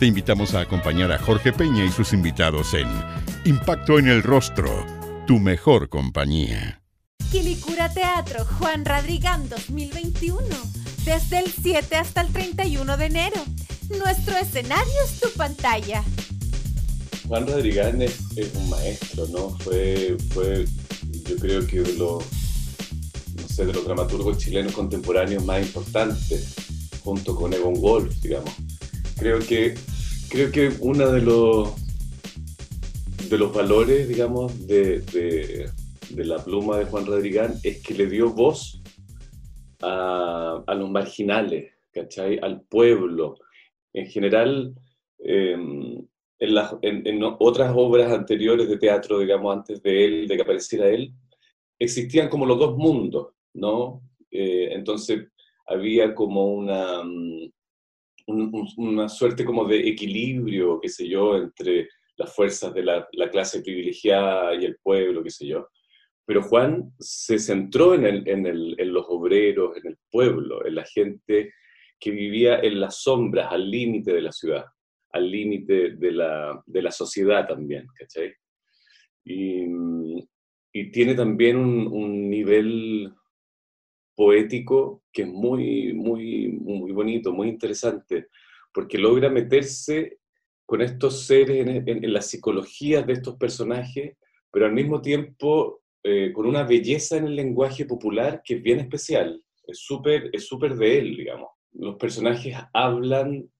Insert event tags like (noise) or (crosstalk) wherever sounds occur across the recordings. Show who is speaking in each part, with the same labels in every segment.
Speaker 1: Te invitamos a acompañar a Jorge Peña y sus invitados en Impacto en el Rostro, tu mejor compañía.
Speaker 2: Quilicura Teatro Juan Radrigán 2021, desde el 7 hasta el 31 de enero. Nuestro escenario es tu pantalla.
Speaker 3: Juan Radrigán es, un maestro, ¿no? Fue, fue, yo creo que de los, no sé, de los dramaturgos chilenos contemporáneos más importantes, junto con Egon Wolf, digamos. Creo que, creo que uno de los, de los valores, digamos, de, de, de la pluma de Juan Radrigán es que le dio voz a, a los marginales, ¿cachai? Al pueblo. En general, eh, en, otras obras anteriores de teatro, digamos, antes de él, de que apareciera él, existían como los dos mundos, ¿no? Eh, entonces había como una, mm, una suerte como de equilibrio, qué sé yo, entre las fuerzas de la, clase privilegiada y el pueblo, qué sé yo. Pero Juan se centró en, los obreros, en el pueblo, en la gente que vivía en las sombras, al límite de la ciudad al límite de la, sociedad también, ¿cachai? Y, y tiene también un, un, nivel poético que es muy, muy, muy bonito, muy interesante, porque logra meterse con estos seres en, en, la psicología de estos personajes, pero al mismo tiempo eh, con una belleza en el lenguaje popular que es bien especial, es súper es súper de él, digamos. Los personajes hablan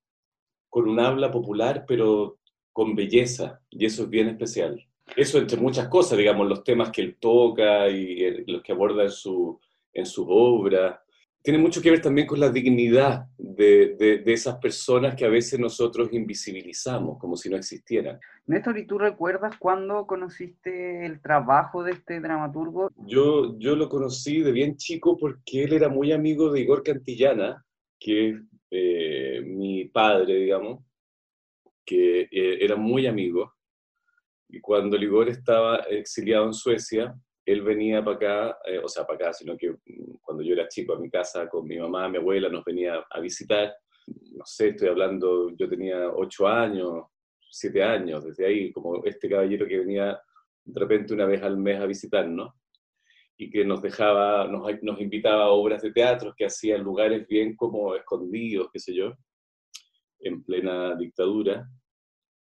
Speaker 3: con un habla popular, pero con belleza, y eso es bien especial. Eso entre muchas cosas, digamos, los temas que él toca y eh, los que aborda en su, en sus obras. Tiene mucho que ver también con la dignidad de, de, esas personas que a veces nosotros invisibilizamos como si no existieran.
Speaker 4: Néstor, ¿y tú recuerdas cuándo conociste el trabajo de este dramaturgo?
Speaker 3: Yo, yo lo conocí de bien chico porque él era muy amigo de Igor Cantillana, que eh, mi padre, digamos, que eh, era muy amigo. Y cuando Ligor estaba exiliado en Suecia, él venía para acá, eh, o sea, para acá, sino que mm, cuando yo era chico a mi casa con mi mamá, mi abuela, nos venía a visitar. No sé, estoy hablando, yo tenía ocho años, siete años, desde ahí, como este caballero que venía de repente una vez al mes a visitarnos y que nos dejaba, nos, nos, invitaba a obras de teatro que hacía en lugares bien como escondidos, qué sé yo, en plena dictadura.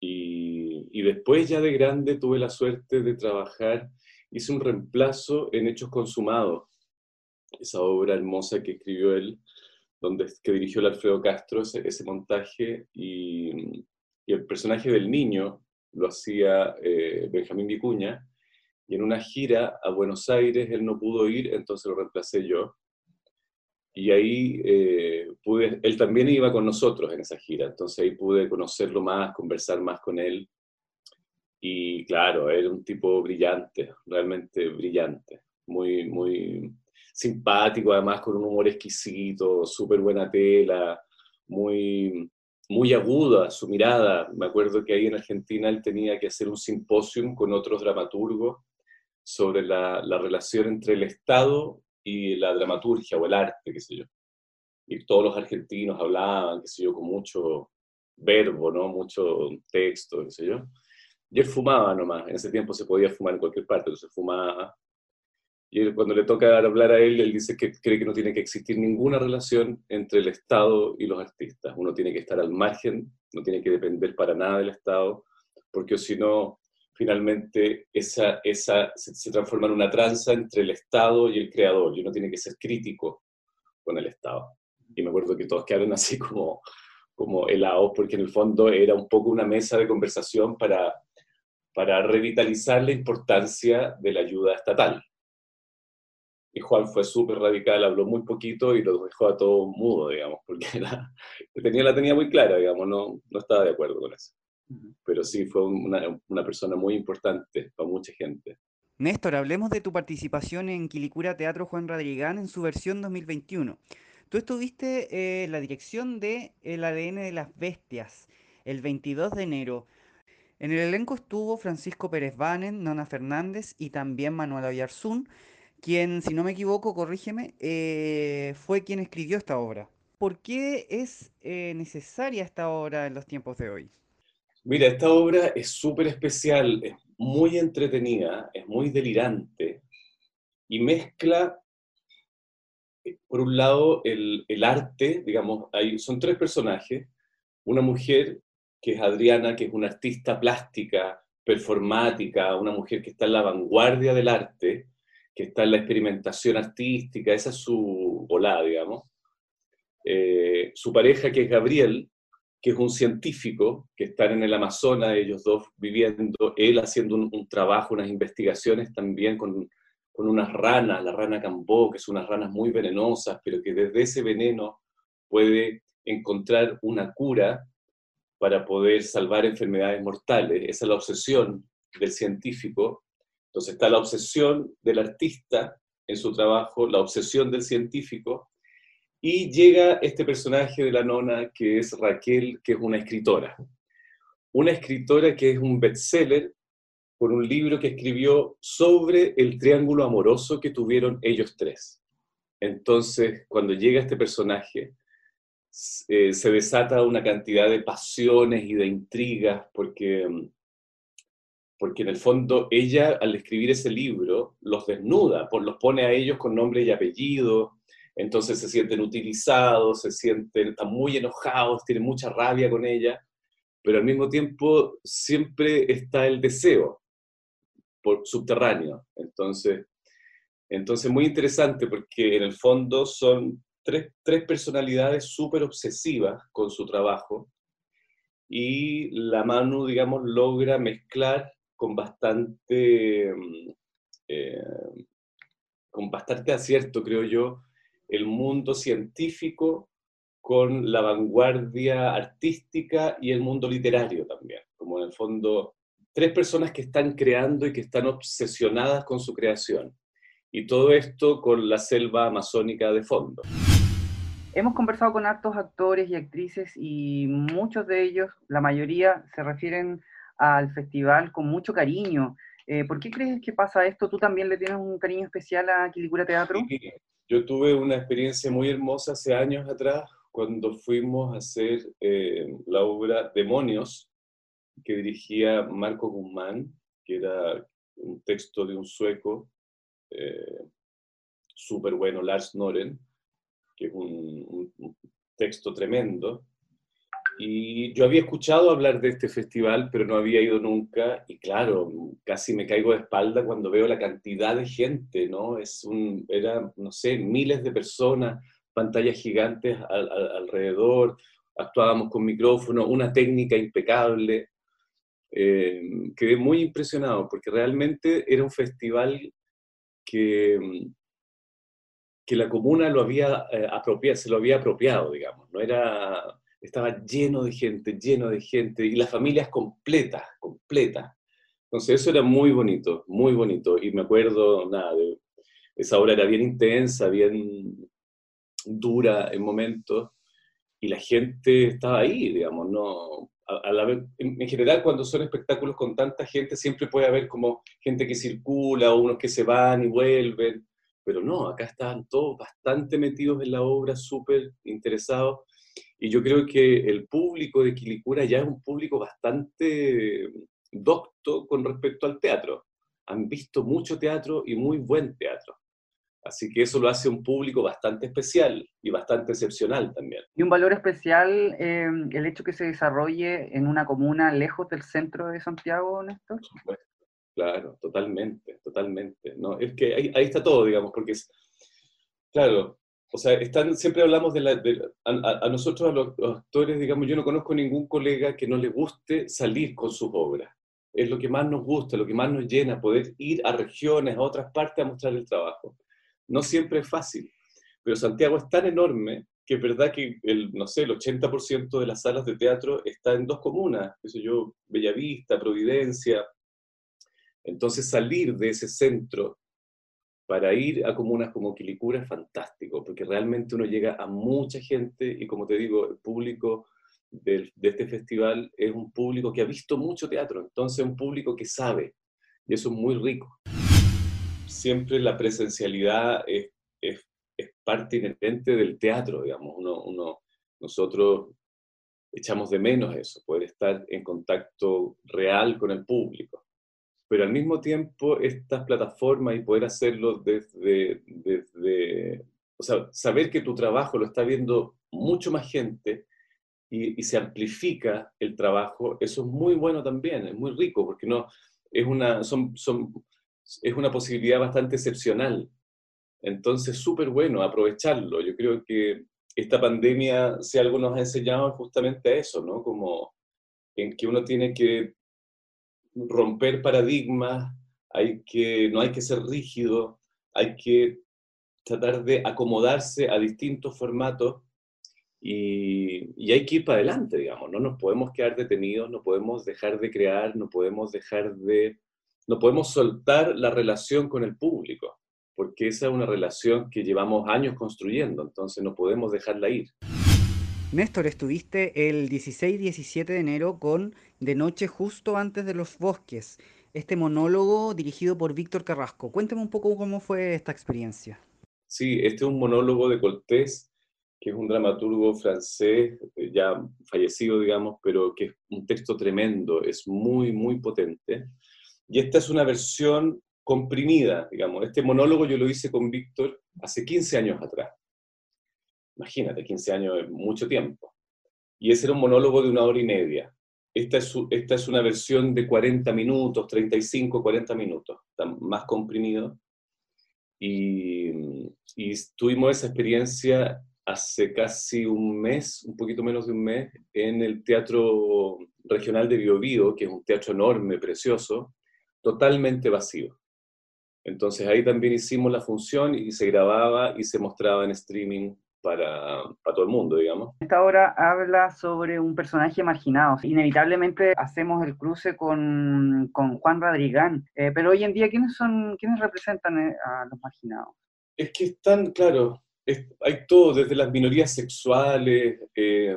Speaker 3: Y, y, después ya de grande tuve la suerte de trabajar, hice un reemplazo en Hechos Consumados, esa obra hermosa que escribió él, donde, que dirigió el Alfredo Castro, ese, ese montaje, y, y, el personaje del niño lo hacía eh, Benjamín Vicuña, y en una gira a Buenos Aires él no pudo ir, entonces lo reemplacé yo. Y ahí eh, pude, él también iba con nosotros en esa gira, entonces ahí pude conocerlo más, conversar más con él. Y claro, era un tipo brillante, realmente brillante, muy, muy simpático, además con un humor exquisito, súper buena tela, muy, muy aguda su mirada. Me acuerdo que ahí en Argentina él tenía que hacer un simposium con otros dramaturgos sobre la, la, relación entre el Estado y la dramaturgia o el arte, qué sé yo. Y todos los argentinos hablaban, qué sé yo, con mucho verbo, ¿no? Mucho texto, qué sé yo. Y él fumaba nomás, en ese tiempo se podía fumar en cualquier parte, entonces fumaba. Y él, cuando le toca hablar a él, él dice que cree que no tiene que existir ninguna relación entre el Estado y los artistas. Uno tiene que estar al margen, no tiene que depender para nada del Estado, porque si no, finalmente esa, esa se, transforma en una tranza entre el Estado y el creador, y uno tiene que ser crítico con el Estado. Y me acuerdo que todos quedaron así como, como helados, porque en el fondo era un poco una mesa de conversación para, para revitalizar la importancia de la ayuda estatal. Y Juan fue súper radical, habló muy poquito y lo dejó a todo mudo, digamos, porque (laughs) la, tenía, la tenía muy clara, digamos, no, no estaba de acuerdo con eso. pero sí fue una, una persona muy importante para mucha gente.
Speaker 5: Néstor, hablemos de tu participación en Quilicura Teatro Juan Radrigán en su versión 2021. Tú estuviste en la dirección de El ADN de las Bestias el 22 de enero. En el elenco estuvo Francisco Pérez Banen, Nona Fernández y también Manuel Ayarzún, quien, si no me equivoco, corrígeme, eh, fue quien escribió esta obra. ¿Por qué es eh, necesaria esta obra en los tiempos de hoy?
Speaker 3: Mira, esta obra es súper especial, es muy entretenida, es muy delirante y mezcla, eh, por un lado, el, el arte, digamos, hay, son tres personajes, una mujer que es Adriana, que es una artista plástica, performática, una mujer que está en la vanguardia del arte, que está en la experimentación artística, esa es su volada, digamos. Eh, su pareja, que es Gabriel, que es un científico, que están en el Amazonas, ellos dos viviendo, él haciendo un, trabajo, unas investigaciones también con, con unas ranas, la rana cambó, que son unas ranas muy venenosas, pero que desde ese veneno puede encontrar una cura para poder salvar enfermedades mortales. Esa es la obsesión del científico. Entonces está la obsesión del artista en su trabajo, la obsesión del científico, y llega este personaje de la nona que es Raquel, que es una escritora. Una escritora que es un bestseller por un libro que escribió sobre el triángulo amoroso que tuvieron ellos tres. Entonces, cuando llega este personaje, eh, se desata una cantidad de pasiones y de intrigas, porque, mm, porque en el fondo ella al escribir ese libro los desnuda, los pone a ellos con nombre y apellido, entonces se sienten utilizados, se sienten, muy enojados, tienen mucha rabia con ella, pero al mismo tiempo siempre está el deseo por subterráneo. Entonces, entonces muy interesante porque en el fondo son tres, personalidades súper obsesivas con su trabajo y la Manu, digamos, logra mezclar con bastante, mm, eh, con bastante acierto, creo yo, el mundo científico con la vanguardia artística y el mundo literario también, como en el fondo tres personas que están creando y que están obsesionadas con su creación. Y todo esto con la selva amazónica de fondo.
Speaker 4: Hemos conversado con hartos actores y actrices y muchos de ellos, la mayoría, se refieren al festival con mucho cariño. Eh, ¿Por qué crees que pasa esto? ¿Tú también le tienes un cariño especial a Quilicura Teatro?
Speaker 3: Sí, yo tuve una experiencia muy hermosa hace años atrás cuando fuimos a hacer eh, la obra Demonios, que dirigía Marco Guzmán, que era un texto de un sueco eh, súper bueno, Lars Noren que es un, texto tremendo. Y yo había escuchado hablar de este festival, pero no había ido nunca. Y claro, casi me caigo de espalda cuando veo la cantidad de gente, ¿no? Es un, era, no sé, miles de personas, pantallas gigantes alrededor, actuábamos con micrófono, una técnica impecable. Eh, quedé muy impresionado porque realmente era un festival que, que la comuna lo había eh, apropiado, se lo había apropiado, digamos, no era, estaba lleno de gente, lleno de gente, y las familias completas, completas. Entonces eso era muy bonito, muy bonito, y me acuerdo, nada, de, esa obra era bien intensa, bien dura en momentos, y la gente estaba ahí, digamos, no... en, general, cuando son espectáculos con tanta gente, siempre puede haber como gente que circula, o unos que se van y vuelven, pero no, acá estaban todos bastante metidos en la obra, súper interesados. Y yo creo que el público de Quilicura ya es un público bastante docto con respecto al teatro. Han visto mucho teatro y muy buen teatro. Así que eso lo hace un público bastante especial y bastante excepcional también.
Speaker 4: Y un valor especial eh, el hecho que se desarrolle en una comuna lejos del centro de Santiago, Néstor.
Speaker 3: Claro, totalmente, totalmente. ¿no? Es que ahí, está todo, digamos, porque es, claro, o sea, están, siempre hablamos de, a, nosotros, a los, actores, digamos, yo no conozco ningún colega que no le guste salir con sus obras. Es lo que más nos gusta, lo que más nos llena, poder ir a regiones, a otras partes a mostrar el trabajo. No siempre es fácil, pero Santiago es tan enorme que es verdad que el, no sé, el 80% de las salas de teatro está en dos comunas, eso yo, Bellavista, Providencia. Entonces salir de ese centro para ir a comunas como Quilicura es fantástico, porque realmente uno llega a mucha gente y como te digo, el público de, este festival es un público que ha visto mucho teatro, entonces un público que sabe, y eso es muy rico. Siempre la presencialidad es, es es parte inherente del teatro, digamos. Uno, nosotros echamos de menos eso, poder estar en contacto real con el público. Pero al mismo tiempo, estas plataformas y poder hacerlo desde, desde o sea, saber que tu trabajo lo está viendo mucho más gente y, y, se amplifica el trabajo, eso es muy bueno también, es muy rico, porque no, es, una, son, son, es una posibilidad bastante excepcional entonces, súper bueno aprovecharlo. Yo creo que esta pandemia, si algo nos ha enseñado, es justamente eso, ¿no? Como en que uno tiene que romper paradigmas, hay que, no hay que ser rígido, hay que tratar de acomodarse a distintos formatos y, y, hay que ir para adelante, digamos, no nos podemos quedar detenidos, no podemos dejar de crear, no podemos dejar de, no podemos soltar la relación con el público porque esa es una relación que llevamos años construyendo, entonces no podemos dejarla ir.
Speaker 5: Néstor, estuviste el 16 y 17 de enero con De Noche justo antes de los bosques, este monólogo dirigido por Víctor Carrasco. Cuéntame un poco cómo fue esta experiencia.
Speaker 3: Sí, este es un monólogo de Cortés, que es un dramaturgo francés, eh, ya fallecido, digamos, pero que es un texto tremendo, es muy, muy potente. Y esta es una versión comprimida, digamos. Este monólogo yo lo hice con Víctor hace 15 años atrás. Imagínate, 15 años es mucho tiempo. Y ese era un monólogo de una hora y media. Esta es, una versión de 40 minutos, 35, 40 minutos, más comprimido. Y, y tuvimos esa experiencia hace casi un mes, un poquito menos de un mes, en el Teatro Regional de Biobío, que es un teatro enorme, precioso, totalmente vacío. Entonces ahí también hicimos la función y se grababa y se mostraba en streaming para, para, todo el mundo, digamos.
Speaker 4: Esta obra habla sobre un personaje marginado. Inevitablemente hacemos el cruce con, con Juan Radrigán, eh, pero hoy en día, ¿quiénes, son, ¿quiénes representan eh, a los marginados?
Speaker 3: Es que están, claro, es, hay todo, desde las minorías sexuales, eh,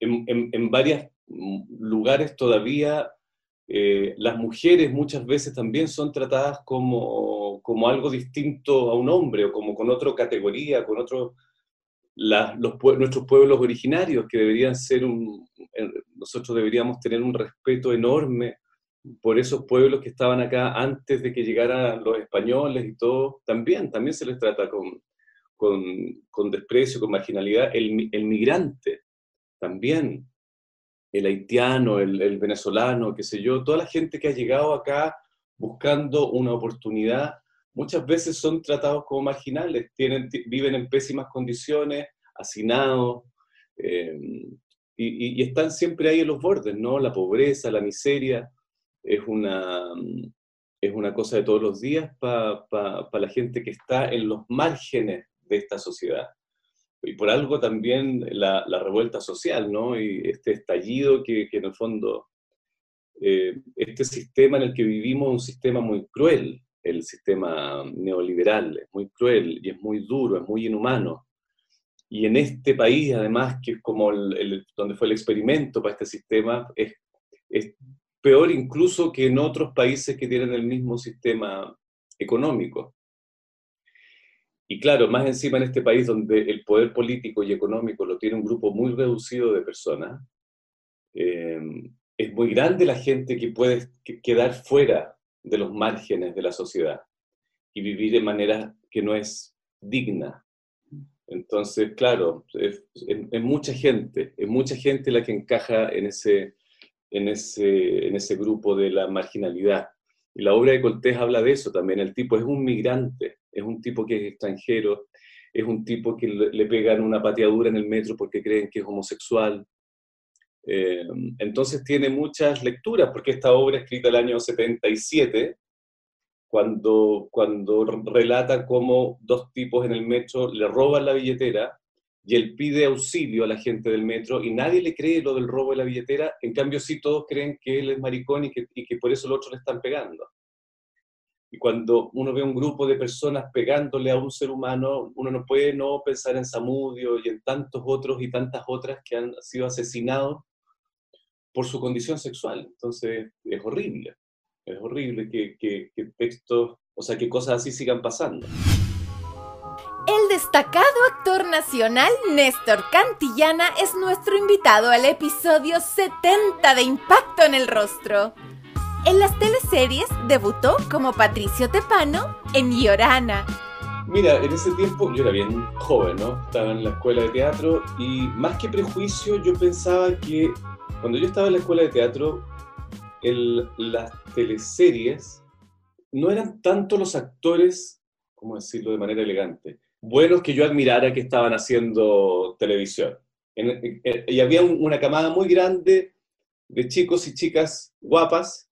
Speaker 3: en, en, en varios lugares todavía eh, las mujeres muchas veces también son tratadas como, como, algo distinto a un hombre o como con otra categoría, con otro, los, nuestros pueblos originarios que deberían ser un, nosotros deberíamos tener un respeto enorme por esos pueblos que estaban acá antes de que llegaran los españoles y todo, también, también se les trata con, con, con desprecio, con marginalidad. El migrante también el haitiano, el, venezolano, qué sé yo, toda la gente que ha llegado acá buscando una oportunidad, muchas veces son tratados como marginales, tienen, viven en pésimas condiciones, hacinados, em, y, están siempre ahí en los bordes, ¿no? La pobreza, la miseria, es una, es una cosa de todos los días para la gente que está en los márgenes de esta sociedad y por algo también la, la, revuelta social, ¿no? Y este estallido que, que en el fondo, eh, este sistema en el que vivimos es un sistema muy cruel, el sistema neoliberal, es muy cruel y es muy duro, es muy inhumano. Y en este país, además, que es como el, el, donde fue el experimento para este sistema, es, es peor incluso que en otros países que tienen el mismo sistema económico. Y claro, más encima en este país donde el poder político y económico lo tiene un grupo muy reducido de personas, eh, es muy grande la gente que puede quedar fuera de los márgenes de la sociedad y vivir de manera que no es digna. Entonces, claro, es, es, mucha gente, es mucha gente la que encaja en ese, en ese, en ese grupo de la marginalidad. Y la obra de Cortés habla de eso también. El tipo es un migrante, es un tipo que es extranjero, es un tipo que le, pegan una pateadura en el metro porque creen que es homosexual. Eh, entonces tiene muchas lecturas, porque esta obra escrita el año 77, cuando, cuando relata cómo dos tipos en el metro le roban la billetera y él pide auxilio a la gente del metro y nadie le cree lo del robo de la billetera, en cambio sí todos creen que él es maricón y que, y que por eso los otros le están pegando. Y cuando uno ve un grupo de personas pegándole a un ser humano, uno no puede no pensar en Samudio y en tantos otros y tantas otras que han sido asesinados por su condición sexual. Entonces, es horrible. Es horrible que, que, que textos, o sea, que cosas así sigan pasando.
Speaker 2: El destacado actor nacional Néstor Cantillana es nuestro invitado al episodio 70 de Impacto en el Rostro. En las teleseries debutó como Patricio Tepano en Llorana.
Speaker 3: Mira, en ese tiempo yo era bien joven, ¿no? Estaba en la escuela de teatro y más que prejuicio yo pensaba que cuando yo estaba en la escuela de teatro, las teleseries no eran tanto los actores, ¿cómo decirlo de manera elegante? Buenos que yo admirara que estaban haciendo televisión. Y había un, una camada muy grande de chicos y chicas guapas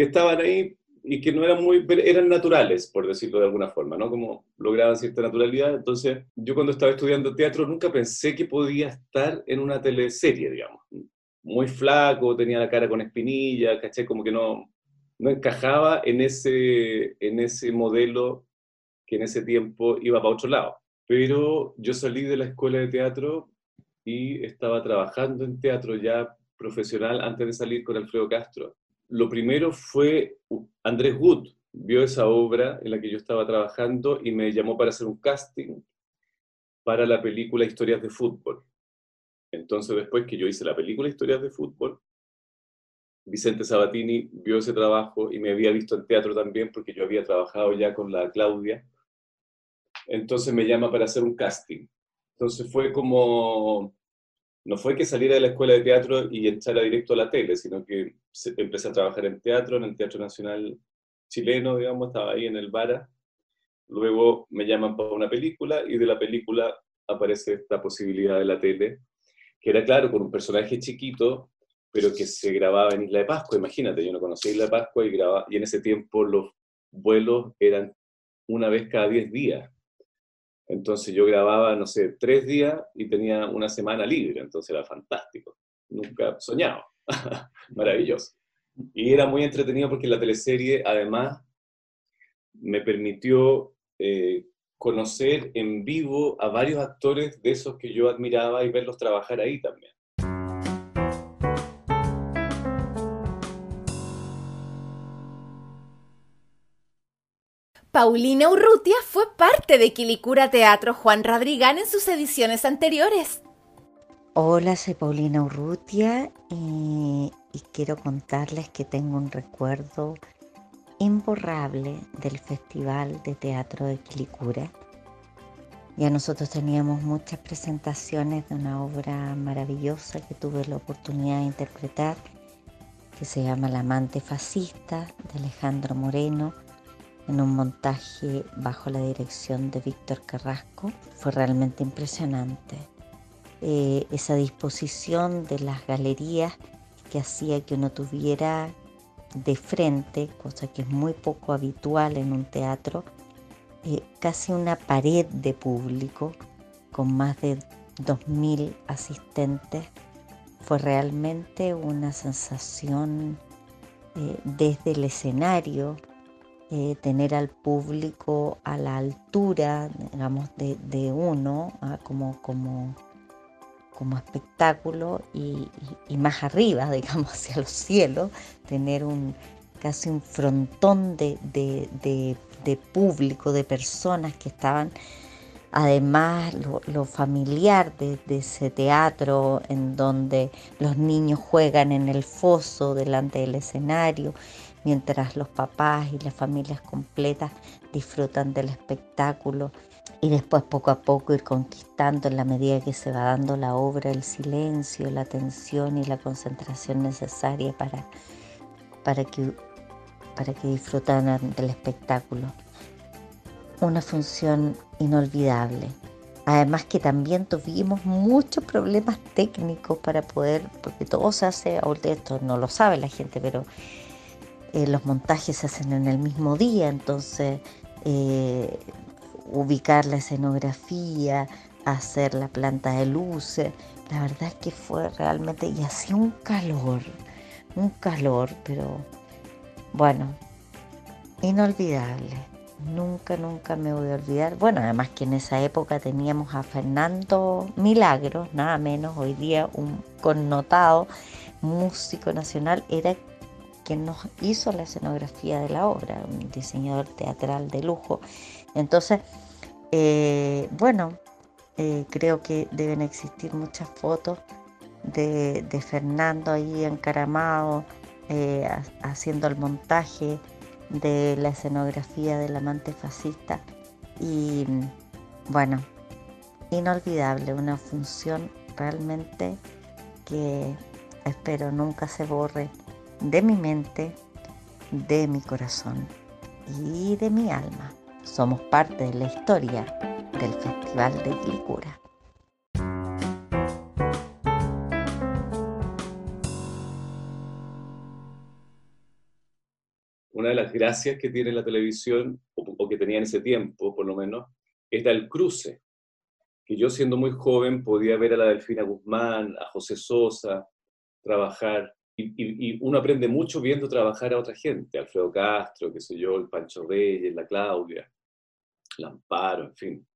Speaker 3: que estaban ahí y que no eran muy, eran naturales, por decirlo de alguna forma, ¿no? Como lograban cierta naturalidad. Entonces, yo cuando estaba estudiando teatro nunca pensé que podía estar en una teleserie, digamos. Muy flaco, tenía la cara con espinilla, caché como que no, no encajaba en ese, en ese modelo que en ese tiempo iba para otro lado. Pero yo salí de la escuela de teatro y estaba trabajando en teatro ya profesional antes de salir con Alfredo Castro lo primero fue Andrés Wood, vio esa obra en la que yo estaba trabajando y me llamó para hacer un casting para la película Historias de Fútbol. Entonces, después que yo hice la película Historias de Fútbol, Vicente Sabatini vio ese trabajo y me había visto en teatro también porque yo había trabajado ya con la Claudia. Entonces me llama para hacer un casting. Entonces fue como no fue que saliera de la escuela de teatro y echara directo a la tele, sino que empecé a trabajar en teatro, en el Teatro Nacional chileno, digamos, estaba ahí en el Vara. Luego me llaman para una película y de la película aparece esta posibilidad de la tele, que era claro, con un personaje chiquito, pero que se grababa en Isla de Pascua. Imagínate, yo no conocía Isla de Pascua y, grababa, y en ese tiempo los vuelos eran una vez cada 10 días. Entonces yo grababa, no sé, tres días y tenía una semana libre, entonces era fantástico. Nunca soñado. (laughs) Maravilloso. Y era muy entretenido porque la teleserie además me permitió eh, conocer en vivo a varios actores de esos que yo admiraba y verlos trabajar ahí también.
Speaker 2: Paulina Urrutia fue parte de Quilicura Teatro Juan Radrigán en sus ediciones anteriores.
Speaker 6: Hola, soy Paulina Urrutia y, y quiero contarles que tengo un recuerdo imborrable del Festival de Teatro de Quilicura. Ya nosotros teníamos muchas presentaciones de una obra maravillosa que tuve la oportunidad de interpretar, que se llama La amante fascista, de Alejandro Moreno, en un montaje bajo la dirección de Víctor Carrasco. Fue realmente impresionante. Eh, esa disposición de las galerías que hacía que uno tuviera de frente, cosa que es muy poco habitual en un teatro, eh, casi una pared de público con más de 2.000 asistentes. Fue realmente una sensación eh, desde el escenario, eh, tener al público a la altura, digamos, de, de uno, ¿ah? como, como, como espectáculo y, y, más arriba, (laughs) digamos, hacia los cielos, tener un casi un frontón de, de, de público, de personas que estaban además lo, familiar de, ese teatro en donde los niños juegan en el foso delante del escenario mientras los papás y las familias completas disfrutan del espectáculo y después poco a poco ir conquistando en la medida que se va dando la obra el silencio, la atención y la concentración necesaria para, para, que, para que del espectáculo. Una función inolvidable. Además que también tuvimos muchos problemas técnicos para poder, porque todo se hace, esto no lo sabe la gente, pero eh, los montajes se hacen en el mismo día, entonces eh, ubicar la escenografía, hacer la planta de luces. La verdad es que fue realmente, y hacía un calor, un calor, pero bueno, inolvidable. Nunca, nunca me voy a olvidar. Bueno, además que en esa época teníamos a Fernando Milagros, nada menos, hoy día un connotado músico nacional, era quien nos hizo la escenografía de la obra, un diseñador teatral de lujo. Entonces, eh, bueno, eh, creo que deben existir muchas fotos de, Fernando ahí encaramado, eh, haciendo el montaje de la escenografía del amante fascista. Y bueno, inolvidable, una función realmente que espero nunca se borre de mi mente, de mi corazón y de mi alma. Somos parte de la historia del Festival de Quilicura.
Speaker 3: Una de las gracias que tiene la televisión, o, que tenía en ese tiempo por lo menos, es el cruce. Que yo siendo muy joven podía ver a la Delfina Guzmán, a José Sosa trabajar, y, uno aprende mucho viendo trabajar a otra gente, Alfredo Castro, qué sé yo, el Pancho Reyes, la Claudia, Lamparo, en fin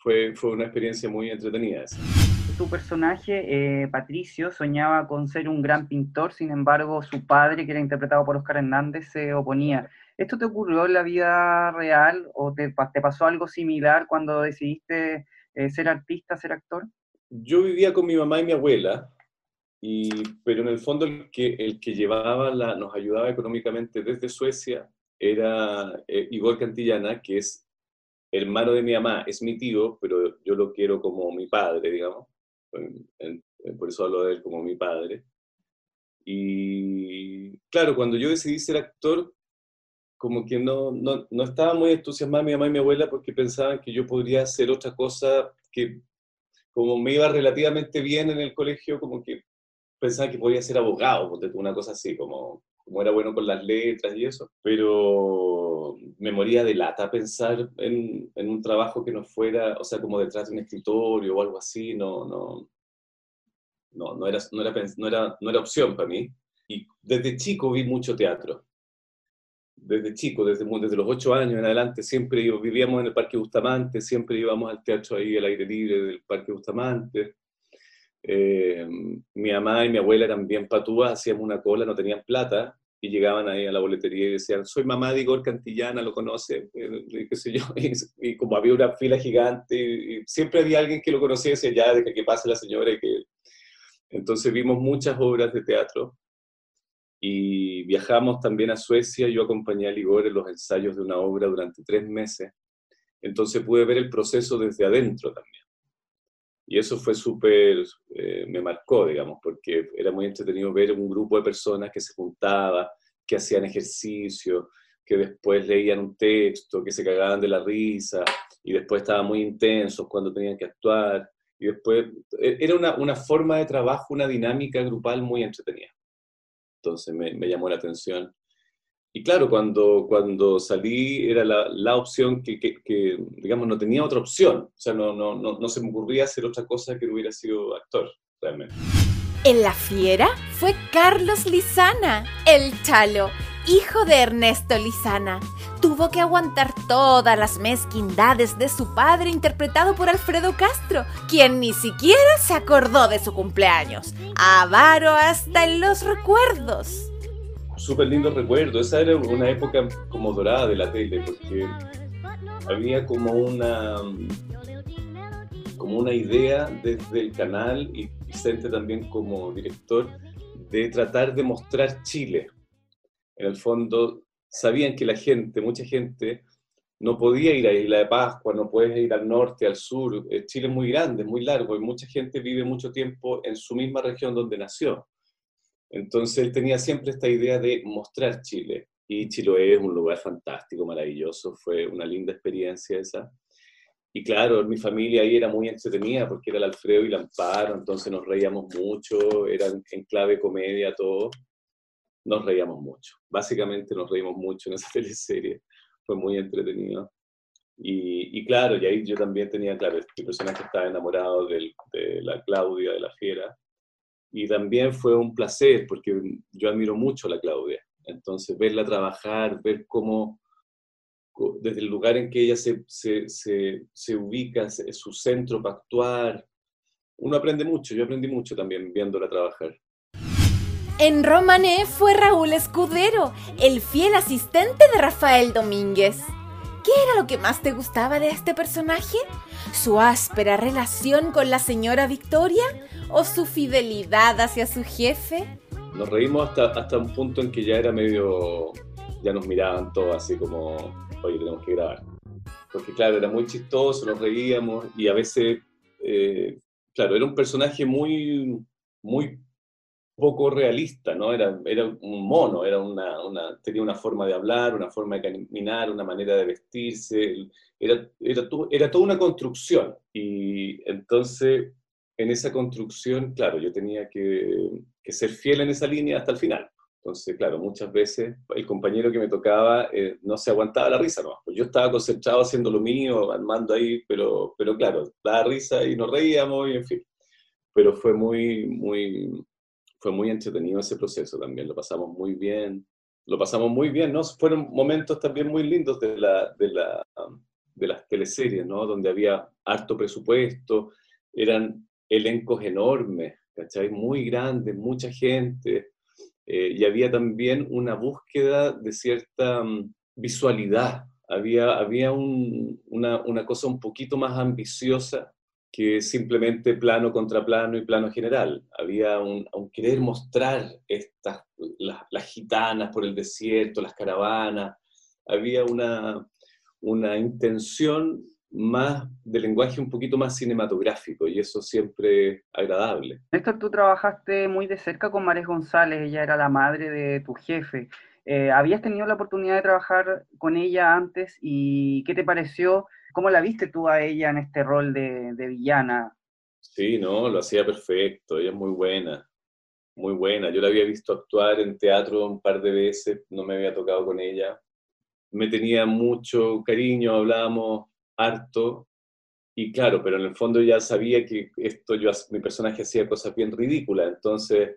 Speaker 3: fue, fue una experiencia muy entretenida esa.
Speaker 4: Tu personaje, eh, Patricio, soñaba con ser un gran pintor, sin embargo, su padre, que era interpretado por Oscar Hernández, se oponía. ¿Esto te ocurrió en la vida real o te, te pasó algo similar cuando decidiste eh, ser artista, ser actor?
Speaker 3: Yo vivía con mi mamá y mi abuela, y, pero en el fondo el que, el que llevaba la, nos ayudaba económicamente desde Suecia era eh, Igor Cantillana, que es hermano de mi mamá es mi tío, pero yo lo quiero como mi padre, digamos. Por eso hablo de él como mi padre. Y claro, cuando yo decidí ser actor, como que no, no, no estaba muy entusiasmada mi mamá y mi abuela porque pensaban que yo podría hacer otra cosa que, como me iba relativamente bien en el colegio, como que pensaban que podía ser abogado, una cosa así, como, como era bueno con las letras y eso. Pero me moría de lata pensar en, un trabajo que no fuera, o sea, como detrás de un escritorio o algo así, no, no, no, no, era, no, era, no, era, no era opción para mí. Y desde chico vi mucho teatro. Desde chico, desde, desde los ocho años en adelante, siempre vivíamos en el Parque Bustamante, siempre íbamos al teatro ahí al aire libre del Parque Bustamante. Eh, mi mamá y mi abuela eran bien patúas, hacíamos una cola, no tenían plata, y llegaban ahí a la boletería y decían, soy mamá de Igor Cantillana, lo conoce, eh, y, qué sé yo, (laughs) y, como había una fila gigante, siempre había alguien que lo conocía y decía, ya, de que, pase la señora, y que... Entonces vimos muchas obras de teatro, y viajamos también a Suecia, yo acompañé a Igor en los ensayos de una obra durante tres meses, entonces pude ver el proceso desde adentro también. Y eso fue súper, eh, me marcó, digamos, porque era muy entretenido ver un grupo de personas que se juntaba, que hacían ejercicio, que después leían un texto, que se cagaban de la risa, y después estaban muy intensos cuando tenían que actuar. Y después e, era una, una forma de trabajo, una dinámica grupal muy entretenida. Entonces me, me llamó la atención y claro, cuando, cuando salí era la, la opción que, que, digamos, no tenía otra opción. O sea, no, no, no, no se me ocurría hacer otra cosa que no hubiera sido actor, realmente.
Speaker 2: En La Fiera fue Carlos Lizana, el chalo, hijo de Ernesto Lizana. Tuvo que aguantar todas las mezquindades de su padre interpretado por Alfredo Castro, quien ni siquiera se acordó de su cumpleaños. Avaro hasta en los recuerdos
Speaker 3: súper lindo recuerdo. Esa era una época como dorada de la tele, porque había como una, como una idea desde el canal y Vicente también como director de tratar de mostrar Chile. En el fondo, sabían que la gente, mucha gente, no podía ir a Isla de Pascua, no puedes ir al norte, al sur. Chile es muy grande, muy largo y mucha gente vive mucho tiempo en su misma región donde nació. Entonces él tenía siempre esta idea de mostrar Chile. Y Chiloé es un lugar fantástico, maravilloso, fue una linda experiencia esa. Y claro, mi familia ahí era muy entretenida porque era el Alfredo y el Amparo, entonces nos reíamos mucho, eran en clave comedia todo. Nos reíamos mucho. Básicamente nos reímos mucho en esa (laughs) teleserie. Fue muy entretenido. Y, claro, y ahí yo también tenía, claro, este personaje estaba enamorado de la Claudia, de la fiera. Y también fue un placer, porque yo admiro mucho a la Claudia. Entonces, verla trabajar, ver cómo, desde el lugar en que ella se, se, se, se ubica, su centro para actuar, uno aprende mucho. Yo aprendí mucho también viéndola trabajar.
Speaker 2: En Romané fue Raúl Escudero, el fiel asistente de Rafael Domínguez. ¿Qué era lo que más te gustaba de este personaje? ¿Su áspera relación con la señora Victoria o su fidelidad hacia su jefe?
Speaker 3: Nos reímos hasta, hasta un punto en que ya era medio, ya nos miraban todos así como, oye, tenemos que grabar. Porque claro, era muy chistoso, nos reíamos y a veces, eh, claro, era un personaje muy, muy poco realista, ¿no? Era, era un mono, era una, una, tenía una forma de hablar, una forma de caminar, una manera de vestirse, era, era, era toda una construcción. Y entonces, en esa construcción, claro, yo tenía que, que, ser fiel en esa línea hasta el final. Entonces, claro, muchas veces el compañero que me tocaba eh, no se aguantaba la risa, ¿no? Pues yo estaba concentrado haciendo lo mío, armando ahí, pero, pero claro, daba risa y nos reíamos y en fin. Pero fue muy, muy, fue muy entretenido ese proceso también, lo pasamos muy bien, lo pasamos muy bien, ¿no? Fueron momentos también muy lindos de, la, de, la, de las teleseries, ¿no? Donde había harto presupuesto, eran elencos enormes, ¿cachai? Muy grandes, mucha gente, eh, y había también una búsqueda de cierta mm, visualidad, había, había un, una, una cosa un poquito más ambiciosa que simplemente plano contra plano y plano general. Había un, querer mostrar estas, las, gitanas por el desierto, las caravanas, había una, una intención más de lenguaje un poquito más cinematográfico y eso siempre agradable.
Speaker 4: Néstor, tú trabajaste muy de cerca con Mares González, ella era la madre de tu jefe. Eh, ¿Habías tenido la oportunidad de trabajar con ella antes y qué te pareció ¿Cómo la viste tú a ella en este rol de, villana?
Speaker 3: Sí, no, lo hacía perfecto, ella es muy buena, muy buena. Yo la había visto actuar en teatro un par de veces, no me había tocado con ella. Me tenía mucho cariño, hablábamos harto, y claro, pero en el fondo ya sabía que esto, yo, mi personaje hacía cosas bien ridículas, entonces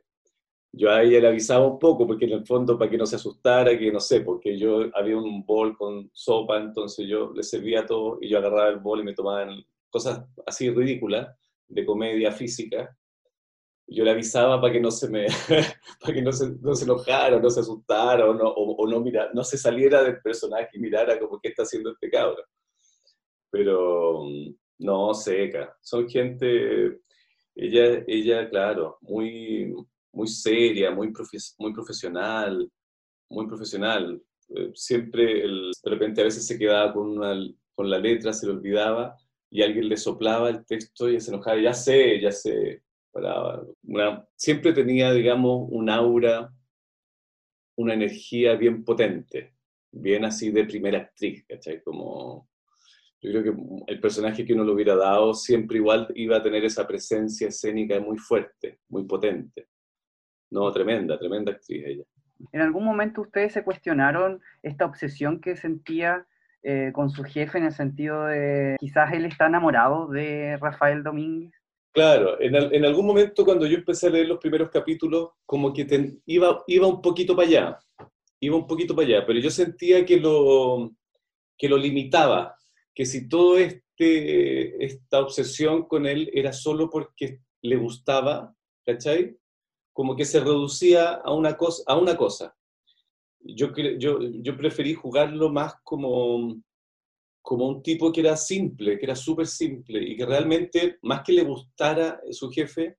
Speaker 3: yo a ella le avisaba un poco, porque en el fondo para que no se asustara, que no sé, porque yo había un bol con sopa, entonces yo le servía todo y yo agarraba el bol y me tomaban cosas así ridículas de comedia física. Yo le avisaba para que no se me, (laughs) para que no se, no se enojara, no se asustara, o no, o, no, mira, no se saliera del personaje y mirara como qué está haciendo este cabrón. Pero no, seca. Son gente, ella, ella, claro, muy, muy seria, muy, muy profesional, muy profesional. Eh, siempre, el, de repente a veces se quedaba con, con la letra, se le olvidaba y alguien le soplaba el texto y se enojaba, ya sé, ya sé. Una, siempre tenía, digamos, un aura, una energía bien potente, bien así de primera actriz, ¿cachai? Como, yo creo que el personaje que uno le hubiera dado siempre igual iba a tener esa presencia escénica muy fuerte, muy potente. No, tremenda, tremenda actriz ella.
Speaker 4: ¿En algún momento ustedes se cuestionaron esta obsesión que sentía eh, con su jefe en el sentido de quizás él está enamorado de Rafael Domínguez?
Speaker 3: Claro, en, algún momento cuando yo empecé a leer los primeros capítulos, como que iba, iba un poquito para allá, iba un poquito para allá, pero yo sentía que lo, que lo limitaba, que si todo este, esta obsesión con él era solo porque le gustaba, ¿cachai? Como que se reducía a una cosa. A una cosa. Yo, yo, yo preferí jugarlo más como, como un tipo que era simple, que era súper simple y que realmente, más que le gustara su jefe,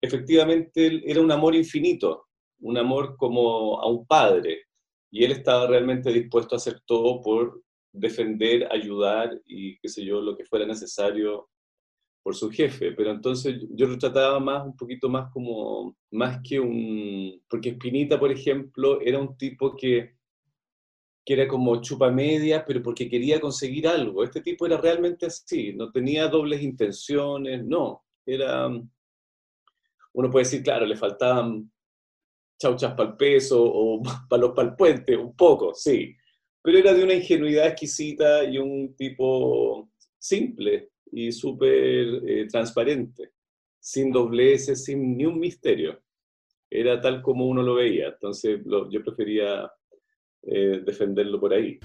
Speaker 3: efectivamente era un amor infinito, un amor como a un padre. Y él estaba realmente dispuesto a hacer todo por defender, ayudar y qué sé yo, lo que fuera necesario por su jefe, pero entonces yo lo trataba más, un poquito más como, más que un, porque Espinita, por ejemplo, era un tipo que, que era como chupa media, pero porque quería conseguir algo. Este tipo era realmente así, no tenía dobles intenciones, no, era, uno puede decir, claro, le faltaban chauchas para el peso o (laughs) palos para el puente, un poco, sí, pero era de una ingenuidad exquisita y un tipo simple y súper eh, transparente, sin dobleces, sin ni un misterio. Era tal como uno lo veía, entonces yo prefería eh, defenderlo por ahí.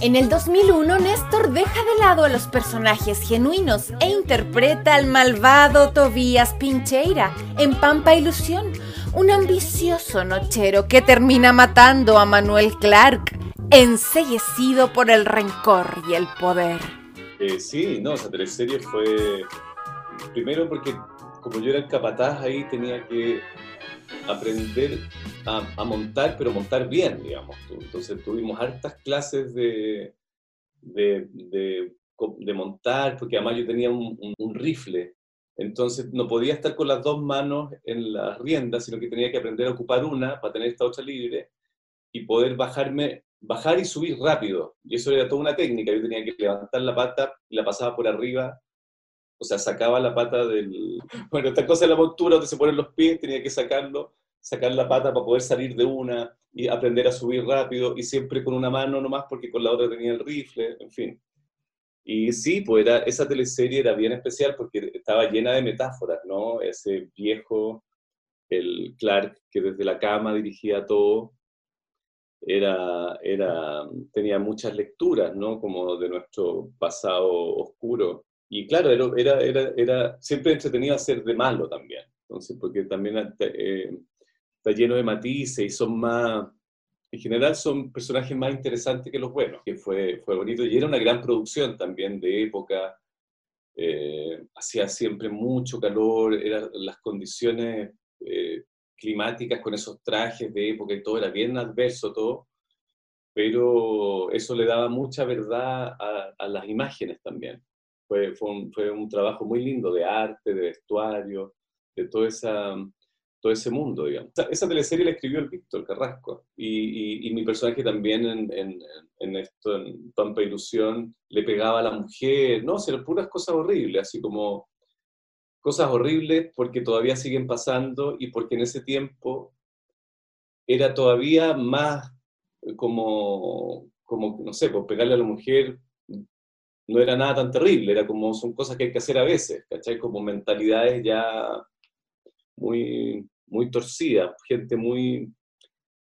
Speaker 2: En el 2001, Néstor deja de lado a los personajes genuinos e interpreta al malvado Tobías Pincheira en Pampa Ilusión, un ambicioso nochero que termina matando a Manuel Clark, enseguecido por el rencor y el poder.
Speaker 3: Eh, sí, no, esa teleserie fue primero porque como yo era el capataz ahí tenía que aprender a, montar, pero montar bien, digamos. Entonces tuvimos hartas clases de, de, montar, porque además yo tenía un, un, rifle. Entonces no podía estar con las dos manos en las riendas, sino que tenía que aprender a ocupar una para tener esta otra libre y poder bajarme, bajar y subir rápido. Y eso era toda una técnica. Yo tenía que levantar la pata y la pasaba por arriba o sea, sacaba la pata del... (laughs) Bueno, esta cosa de la montura donde se ponen los pies, tenía que sacarlo, sacar la pata para poder salir de una y aprender a subir rápido y siempre con una mano nomás porque con la otra tenía el rifle, en fin. Y sí, pues era, esa teleserie era bien especial porque estaba llena de metáforas, ¿no? Ese viejo, el Clark, que desde la cama dirigía todo, era, era, tenía muchas lecturas, ¿no? Como de nuestro pasado oscuro y claro, era, era, era, siempre entretenido hacer de malo también. Entonces, porque también eh, está lleno de matices y son más, en general son personajes más interesantes que los buenos, que fue, fue bonito. Y era una gran producción también de época, eh, hacía siempre mucho calor, eran las condiciones eh, climáticas con esos trajes de época y todo, era bien adverso todo, pero eso le daba mucha verdad a las imágenes también. Fue, fue, un, trabajo muy lindo de arte, de vestuario, de todo, esa, todo ese mundo, digamos. Esa, teleserie la escribió el Víctor Carrasco y, y, mi personaje también en, en, en, esto, en Pampa Ilusión, le pegaba a la mujer, no, eran puras cosas horribles, así como cosas horribles porque todavía siguen pasando y porque en ese tiempo era todavía más como, como no sé, pues pegarle a la mujer no era nada tan terrible, era como, son cosas que hay que hacer a veces, ¿cachai? Como mentalidades ya muy, muy torcidas, gente muy...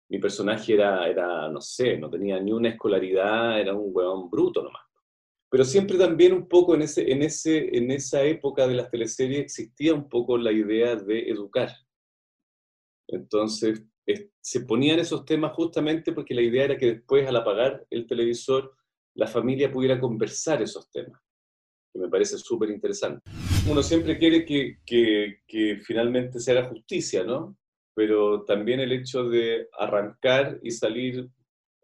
Speaker 3: Mi personaje era, era, no sé, no tenía ni una escolaridad, era un huevón bruto nomás. Pero siempre también un poco en, ese, en, ese, en esa época de las teleseries existía un poco la idea de educar. Entonces, se ponían esos temas justamente porque la idea era que después al apagar el televisor la familia pudiera conversar esos temas, que me parece súper interesante. Uno siempre quiere que, que, finalmente se haga justicia, ¿no? Pero también el hecho de arrancar y salir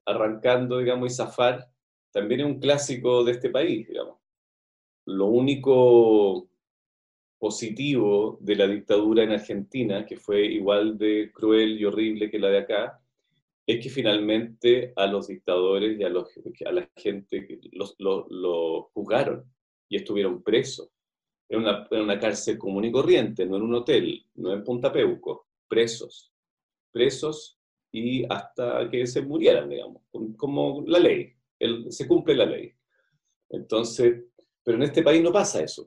Speaker 3: arrancando, digamos, y zafar, también es un clásico de este país, digamos. Lo único positivo de la dictadura en Argentina, que fue igual de cruel y horrible que la de acá, es que finalmente a los dictadores y a, los, a la gente los, los, juzgaron y estuvieron presos. En una, en una, cárcel común y corriente, no en un hotel, no en Punta Peuco, presos. Presos y hasta que se murieran, digamos, como la ley, se cumple la ley. Entonces, pero en este país no pasa eso.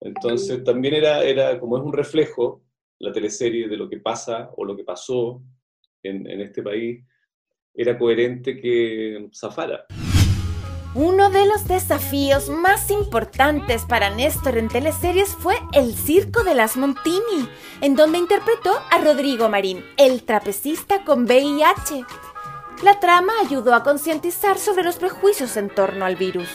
Speaker 3: Entonces también era, era como es un reflejo la teleserie de lo que pasa o lo que pasó en, este país, era coherente que zafara.
Speaker 2: Uno de los desafíos más importantes para Néstor en teleseries fue El Circo de las Montini, en donde interpretó a Rodrigo Marín, el trapecista con VIH. La trama ayudó a concientizar sobre los prejuicios en torno al virus.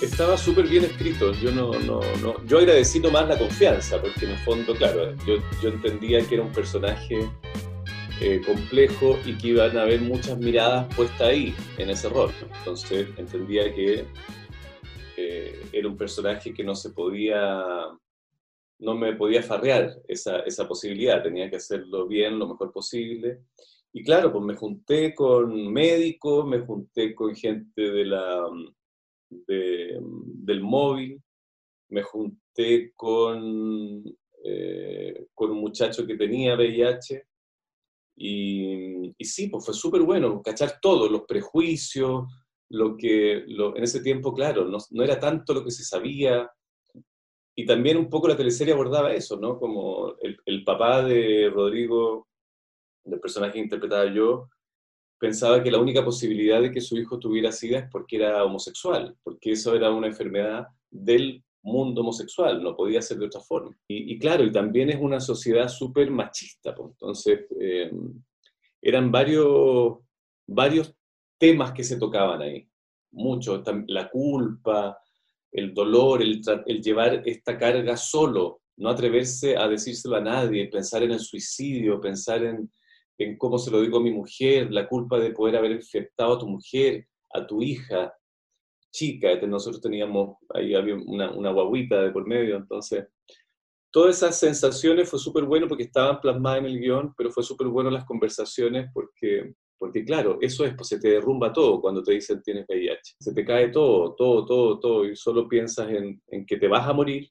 Speaker 3: Estaba súper bien escrito, yo no, no, no, yo agradecí nomás la confianza, porque en el fondo, claro, yo, yo entendía que era un personaje eh, complejo y que iban a haber muchas miradas puestas ahí, en ese rol. Entonces entendía que eh, era un personaje que no se podía, no me podía farrear esa, esa posibilidad, tenía que hacerlo bien, lo mejor posible. Y claro, pues me junté con médicos, me junté con gente de la, del móvil, me junté con, eh, con un muchacho que tenía VIH, Y, y sí, pues fue súper bueno, cachar todo, los prejuicios, lo que en ese tiempo, claro, no, era tanto lo que se sabía. Y también un poco la teleserie abordaba eso, ¿no? Como el papá de Rodrigo, del personaje que interpretaba yo, pensaba que la única posibilidad de que su hijo tuviera SIDA es porque era homosexual, porque eso era una enfermedad del mundo homosexual, no podía ser de otra forma. Y, y claro, y también es una sociedad súper machista, pues, entonces eh, eran varios, varios temas que se tocaban ahí, mucho, la culpa, el dolor, el, el llevar esta carga solo, no atreverse a decírselo a nadie, pensar en el suicidio, pensar en, en cómo se lo digo a mi mujer, la culpa de poder haber infectado a tu mujer, a tu hija, chica, este, nosotros teníamos, ahí había una, una guaguita de por medio, entonces, todas esas sensaciones fue súper bueno porque estaban plasmadas en el guion, pero fue súper bueno las conversaciones porque, porque claro, eso es, pues se te derrumba todo cuando te dicen tienes VIH, se te cae todo, todo, todo, todo, y solo piensas en, en que te vas a morir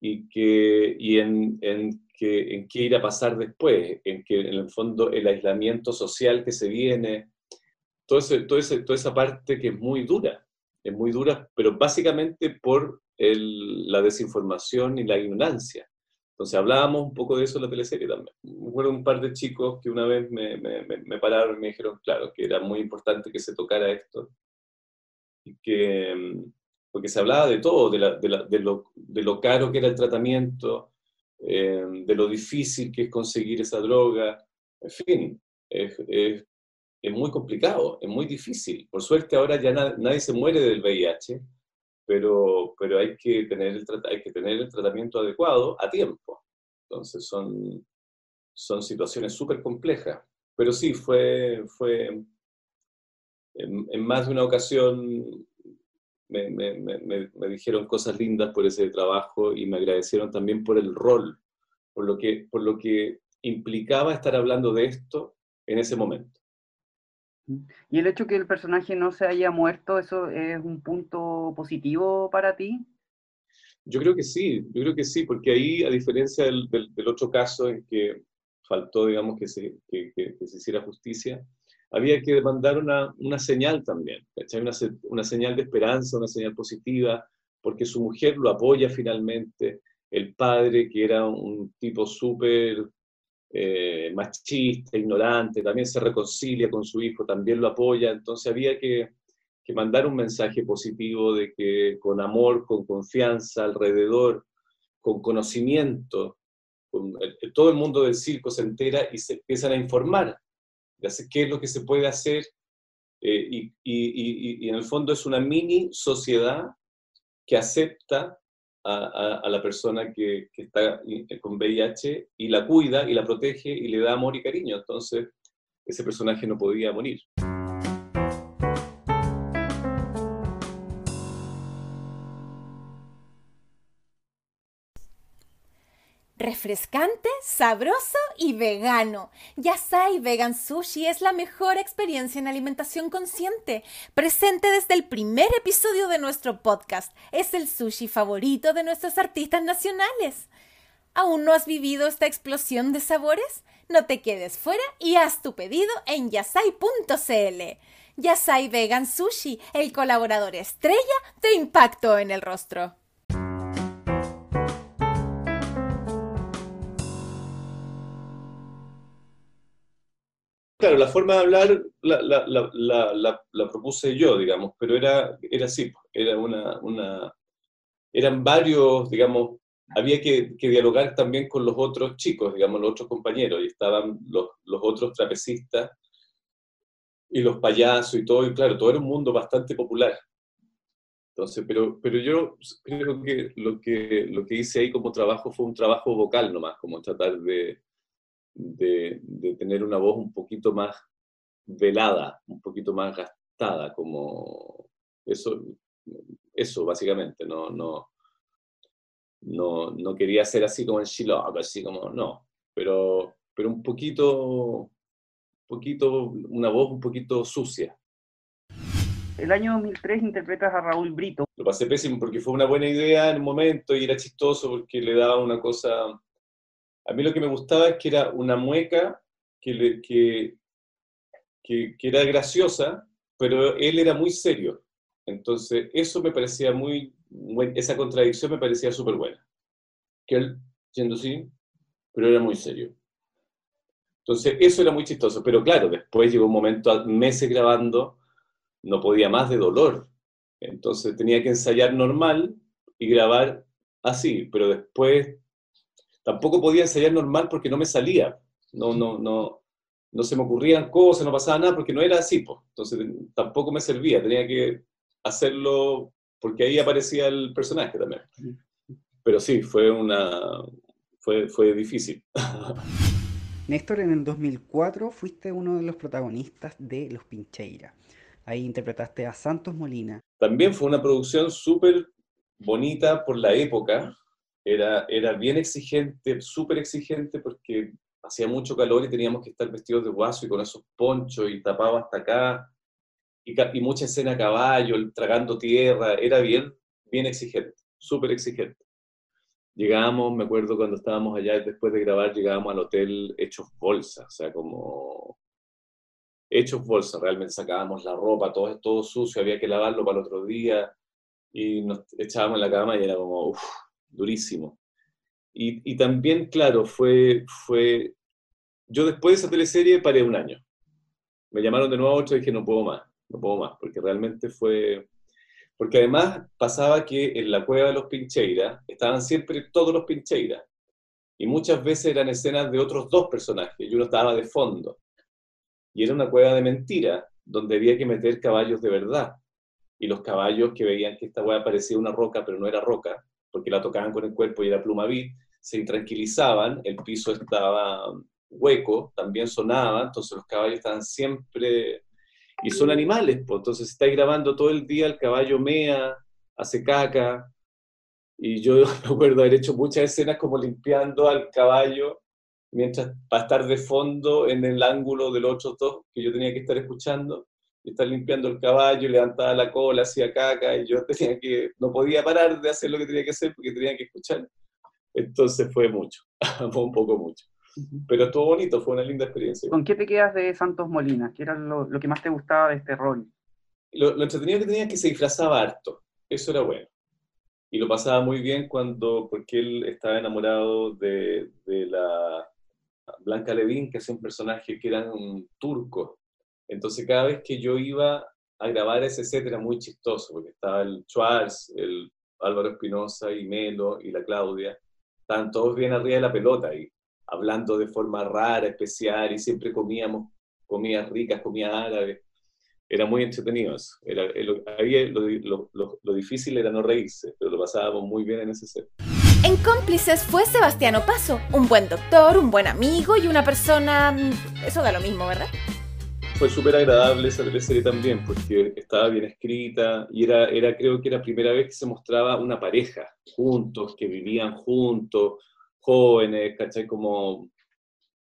Speaker 3: y, que, y en, en en qué ir a pasar después, en que en el fondo el aislamiento social que se viene, todo todo toda esa parte que es muy dura, es muy dura, pero básicamente por el, la desinformación y la ignorancia. Entonces hablábamos un poco de eso en la teleserie también. Me un par de chicos que una vez me, me, me pararon y me dijeron, claro, que era muy importante que se tocara esto. Y que, porque se hablaba de todo, de, la, de, la, de, lo, de lo caro que era el tratamiento, eh, de lo difícil que es conseguir esa droga, en fin, es, es, es, muy complicado, es muy difícil. Por suerte ahora ya nadie se muere del VIH, pero, pero hay, que tener el, hay que tener el tratamiento adecuado a tiempo. Entonces son, son situaciones súper complejas. Pero sí, fue, fue en, en, más de una ocasión me, me, me, dijeron cosas lindas por ese trabajo y me agradecieron también por el rol, por lo que, por lo que implicaba estar hablando de esto en ese momento.
Speaker 4: ¿Y el hecho que el personaje no se haya muerto, eso es un punto positivo para ti?
Speaker 3: Yo creo que sí, yo creo que sí, porque ahí, a diferencia del, del, otro caso en que faltó, digamos, que se, que, que, que se hiciera justicia, había que mandar una, una señal también, una, señal de esperanza, una señal positiva, porque su mujer lo apoya finalmente, el padre, que era un tipo súper eh, machista, ignorante, también se reconcilia con su hijo, también lo apoya, entonces había que, que, mandar un mensaje positivo de que con amor, con confianza alrededor, con conocimiento, con todo el mundo del circo se entera y se empiezan a informar de qué es lo que se puede hacer, eh, y, y, y, en el fondo es una mini sociedad que acepta a, a, la persona que, que, está con VIH y la cuida y la protege y le da amor y cariño. Entonces, ese personaje no podía morir.
Speaker 2: Refrescante, sabroso y vegano. Yasai Vegan Sushi es la mejor experiencia en alimentación consciente, presente desde el primer episodio de nuestro podcast. Es el sushi favorito de nuestros artistas nacionales. ¿Aún no has vivido esta explosión de sabores? No te quedes fuera y haz tu pedido en yasai.cl. Yasai Vegan Sushi, el colaborador estrella de Impacto en el Rostro.
Speaker 3: Claro, la forma de hablar la, propuse yo, digamos, pero era, era así, era una, una, eran varios, digamos, había que, que, dialogar también con los otros chicos, digamos, los otros compañeros, y estaban los, los otros trapecistas y los payasos y todo, y claro, todo era un mundo bastante popular. Entonces, pero, pero yo creo que lo, que lo que hice ahí como trabajo fue un trabajo vocal nomás, como tratar de, de, tener una voz un poquito más velada, un poquito más gastada, como eso, eso básicamente, no, no, no, no quería ser así como en Shiloh, así como, no, pero, pero un poquito, poquito, una voz un poquito sucia.
Speaker 4: El año 2003 interpretas a Raúl Brito.
Speaker 3: Lo pasé pésimo porque fue una buena idea en un momento y era chistoso porque le daba una cosa a mí lo que me gustaba es que era una mueca que, que, que, era graciosa, pero él era muy serio. Entonces, eso me parecía muy, esa contradicción me parecía súper buena. Que él, siendo así, pero era muy serio. Entonces, eso era muy chistoso. Pero claro, después llegó un momento, meses grabando, no podía más de dolor. Entonces tenía que ensayar normal y grabar así, pero después tampoco podía ensayar normal porque no me salía. No, no, no, no se me ocurrían cosas, no pasaba nada porque no era así. Pues. Entonces tampoco me servía, tenía que hacerlo porque ahí aparecía el personaje también. Pero sí, fue una fue, fue difícil. (laughs)
Speaker 5: Néstor, en el 2004 fuiste uno de los protagonistas de Los Pincheira. Ahí interpretaste a Santos Molina.
Speaker 3: También fue una producción súper bonita por la época. Era, era bien exigente, súper exigente porque hacía mucho calor y teníamos que estar vestidos de guaso y con esos ponchos y tapado hasta acá. Y, mucha escena a caballo, tragando tierra. Era bien, bien exigente, súper exigente. Llegábamos, me acuerdo cuando estábamos allá, después de grabar, llegábamos al hotel hechos bolsa, o sea, como hechos bolsa, realmente sacábamos la ropa, todo, todo sucio, había que lavarlo para el otro día y nos echábamos en la cama y era como, uff, durísimo. Y, también, claro, fue, fue, yo después de esa teleserie paré un año. Me llamaron de nuevo a otro y dije, no puedo más, no puedo más, porque realmente fue, porque además pasaba que en la cueva de los Pincheiras estaban siempre todos los Pincheiras. Y muchas veces eran escenas de otros dos personajes y uno estaba de fondo. Y era una cueva de mentira, donde había que meter caballos de verdad. Y los caballos que veían que esta cueva parecía una roca, pero no era roca, porque la tocaban con el cuerpo y era plumavit, se intranquilizaban, el piso estaba hueco, también sonaba, entonces los caballos estaban siempre... Y son animales, pues, entonces si estáis grabando todo el día, el caballo mea, hace caca, y yo (laughs) me acuerdo haber hecho muchas escenas como limpiando al caballo mientras para estar de fondo en el ángulo del otro dos que yo tenía que estar escuchando y estar limpiando el caballo, levantaba la cola, hacía caca y yo tenía que, no podía parar de hacer lo que tenía que hacer porque tenía que escuchar. Entonces fue mucho, (laughs) fue un poco mucho. Pero estuvo bonito, fue una linda experiencia.
Speaker 4: ¿Con qué te quedas de Santos Molina? ¿Qué era lo, lo que más te gustaba de este rol?
Speaker 3: Lo, lo entretenido que tenía es que se disfrazaba harto. Eso era bueno y lo pasaba muy bien cuando, porque él estaba enamorado de, de la Blanca Levin, que es un personaje que era un turco. Entonces cada vez que yo iba a grabar ese set era muy chistoso, porque estaba el Schwarz, el Álvaro Espinosa y Melo y la Claudia, estaban todos bien arriba de la pelota y hablando de forma rara, especial, y siempre comíamos comidas ricas, comida árabe. Era muy entretenido eso. Era, lo, lo difícil era no reírse, pero lo pasábamos muy bien en ese set.
Speaker 2: En cómplices fue Sebastiano Paso, un buen doctor, un buen amigo y una persona... Eso da lo mismo, ¿verdad?
Speaker 3: Fue súper agradable esa serie también, porque estaba bien escrita y era, era, creo que era la primera vez que se mostraba una pareja juntos, que vivían juntos, jóvenes, ¿cachai? Como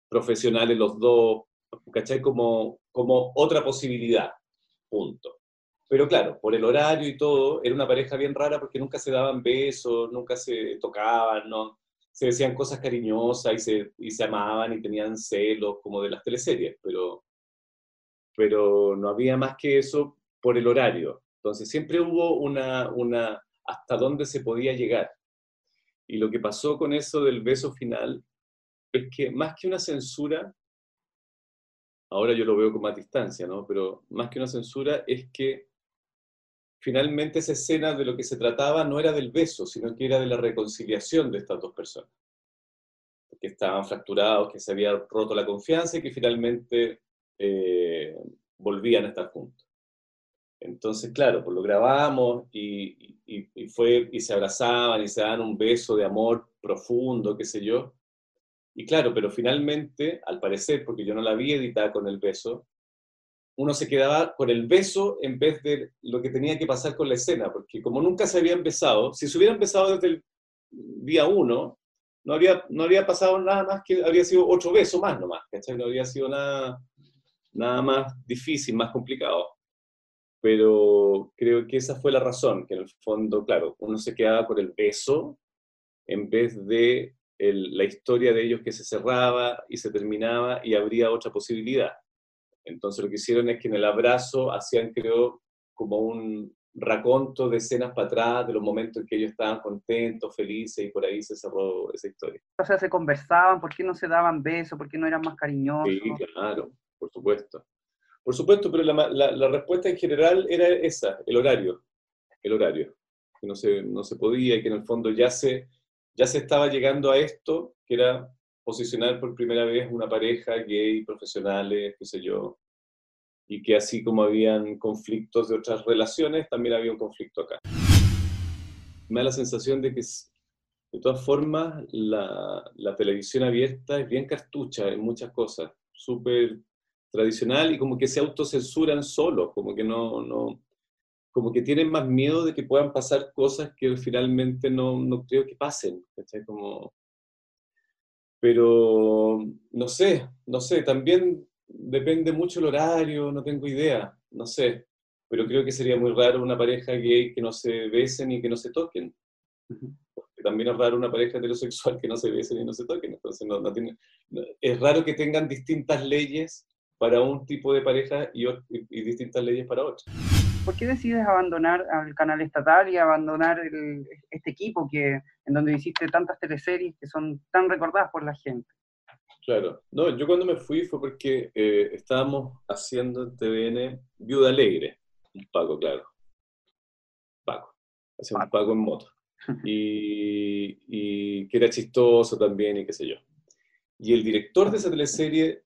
Speaker 3: profesionales los dos, ¿cachai? Como, como otra posibilidad, punto. Pero claro, por el horario y todo, era una pareja bien rara porque nunca se daban besos, nunca se tocaban, ¿no? Se decían cosas cariñosas y se, y se amaban y tenían celos como de las teleseries, pero, pero no había más que eso por el horario. Entonces siempre hubo una, una hasta dónde se podía llegar. Y lo que pasó con eso del beso final es que más que una censura, ahora yo lo veo con más distancia, ¿no? Pero más que una censura es que finalmente esa escena de lo que se trataba no era del beso, sino que era de la reconciliación de estas dos personas, que estaban fracturados, que se había roto la confianza y que finalmente eh, volvían a estar juntos. Entonces, claro, pues lo grabamos y, y, fue, y se abrazaban y se daban un beso de amor profundo, qué sé yo. Y claro, pero finalmente, al parecer, porque yo no la vi editada con el beso, uno se quedaba con el beso en vez de lo que tenía que pasar con la escena, porque como nunca se había empezado, si se hubiera empezado desde el día uno, no habría, no habría pasado nada más que habría sido otro beso más nomás, ¿cachai? No habría sido nada, nada más difícil, más complicado. Pero creo que esa fue la razón, que en el fondo, claro, uno se quedaba con el beso en vez de la historia de ellos que se cerraba y se terminaba y habría otra posibilidad. Entonces lo que hicieron es que en el abrazo hacían, creo, como un raconto de escenas para atrás, de los momentos en que ellos estaban contentos, felices, y por ahí se cerró esa historia.
Speaker 4: O sea, se conversaban, ¿por qué no se daban besos? ¿Por qué no eran más cariñosos?
Speaker 3: Sí, claro, por supuesto. Por supuesto, pero la, la, respuesta en general era esa, el horario, el horario, que no se, no se podía y que en el fondo ya se, ya se estaba llegando a esto, que era posicionar por primera vez una pareja gay, profesionales, qué sé yo, y que así como habían conflictos de otras relaciones, también había un conflicto acá. Me da la sensación de que, de todas formas, la, la televisión abierta es bien cartucha en muchas cosas, súper tradicional y como que se autocensuran solos, como que no, no, como que tienen más miedo de que puedan pasar cosas que finalmente no, no creo que pasen, Como... Pero, no sé, no sé, también depende mucho el horario, no tengo idea, no sé, pero creo que sería muy raro una pareja gay que no se besen y que no se toquen. Porque también es raro una pareja heterosexual que no se besen y no se toquen. Entonces, no, no tiene, es raro que tengan distintas leyes para un tipo de pareja y, y distintas leyes para otro.
Speaker 4: ¿Por qué decides abandonar al canal estatal y abandonar este equipo que, en donde hiciste tantas teleseries que son tan recordadas por la gente?
Speaker 3: Claro, no, yo cuando me fui fue porque eh, estábamos haciendo en TVN Viuda Alegre, un Paco, claro. Paco, hacía un Paco en moto. (laughs) Y, y que era chistoso también y qué sé yo. Y el director de esa teleserie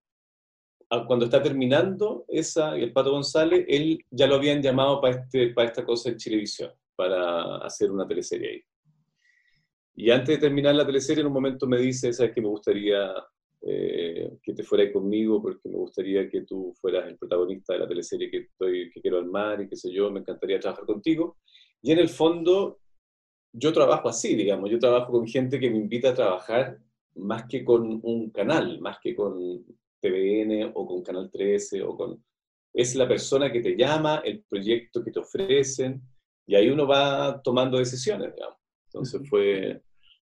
Speaker 3: cuando está terminando esa, el Pato González, él ya lo habían llamado para, este, para esta cosa en Chilevisión, para hacer una teleserie ahí. Y antes de terminar la teleserie, en un momento me dice, sabes que me gustaría eh, que te fueras conmigo, porque me gustaría que tú fueras el protagonista de la teleserie que, estoy, que quiero armar y qué sé yo, me encantaría trabajar contigo. Y en el fondo, yo trabajo así, digamos, yo trabajo con gente que me invita a trabajar más que con un canal, más que con TVN o con Canal 13 o con... Es la persona que te llama, el proyecto que te ofrecen, y ahí uno va tomando decisiones, digamos. Entonces fue,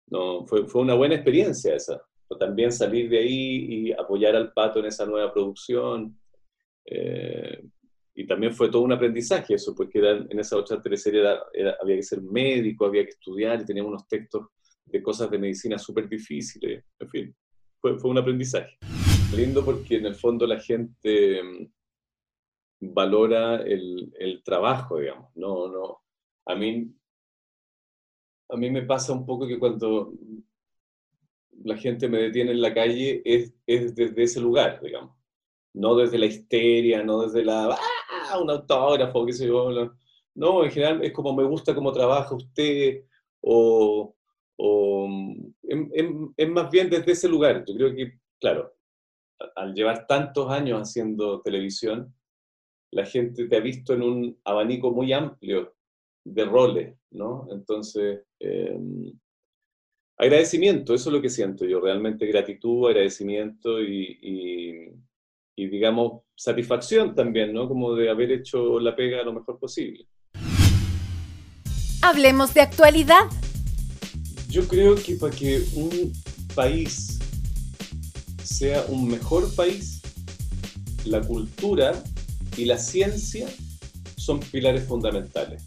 Speaker 3: no, fue, fue una buena experiencia esa. También salir de ahí y apoyar al pato en esa nueva producción. Eh, y también fue todo un aprendizaje eso, porque en esa otra teleserie había que ser médico, había que estudiar y teníamos unos textos de cosas de medicina súper difíciles. En fin, fue, fue un aprendizaje lindo porque en el fondo la gente mm, valora el, el, trabajo, digamos. No, no. A mí, a mí me pasa un poco que cuando la gente me detiene en la calle es, es desde ese lugar, digamos. No desde la histeria, no desde la, ¡ah! Un autógrafo, qué sé yo. No, en general es como me gusta cómo trabaja usted, o, o mm, es más bien desde ese lugar. Yo creo que, claro, al llevar tantos años haciendo televisión, la gente te ha visto en un abanico muy amplio de roles, ¿no? Entonces, em, agradecimiento, eso es lo que siento yo, realmente gratitud, agradecimiento y, y, digamos, satisfacción también, ¿no? Como de haber hecho la pega lo mejor posible.
Speaker 2: Hablemos de actualidad.
Speaker 3: Yo creo que para que un país sea un mejor país, la cultura y la ciencia son pilares fundamentales.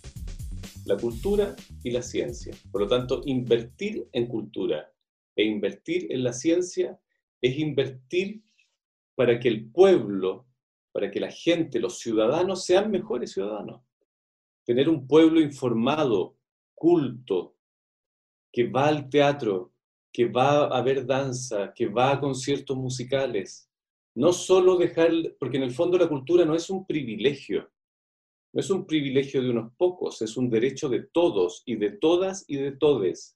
Speaker 3: La cultura y la ciencia. Por lo tanto, invertir en cultura e invertir en la ciencia es invertir para que el pueblo, para que la gente, los ciudadanos sean mejores ciudadanos. Tener un pueblo informado, culto, que va al teatro, que va a haber danza, que va a conciertos musicales. No solo dejar, porque en el fondo la cultura no es un privilegio, no es un privilegio de unos pocos, es un derecho de todos y de todas y de todes.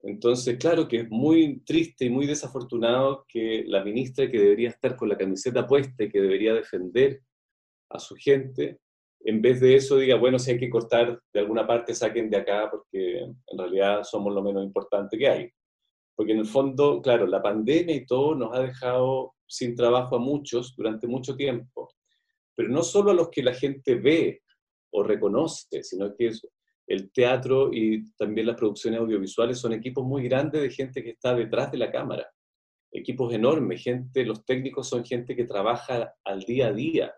Speaker 3: Entonces, claro que es muy triste y muy desafortunado que la ministra que debería estar con la camiseta puesta y que debería defender a su gente, en vez de eso diga, bueno, si hay que cortar de alguna parte, saquen de acá porque en realidad somos lo menos importante que hay. Porque en el fondo, claro, la pandemia y todo nos ha dejado sin trabajo a muchos durante mucho tiempo. Pero no solo a los que la gente ve o reconoce, sino que el teatro y también las producciones audiovisuales son equipos muy grandes de gente que está detrás de la cámara. Equipos enormes, gente, los técnicos son gente que trabaja al día a día.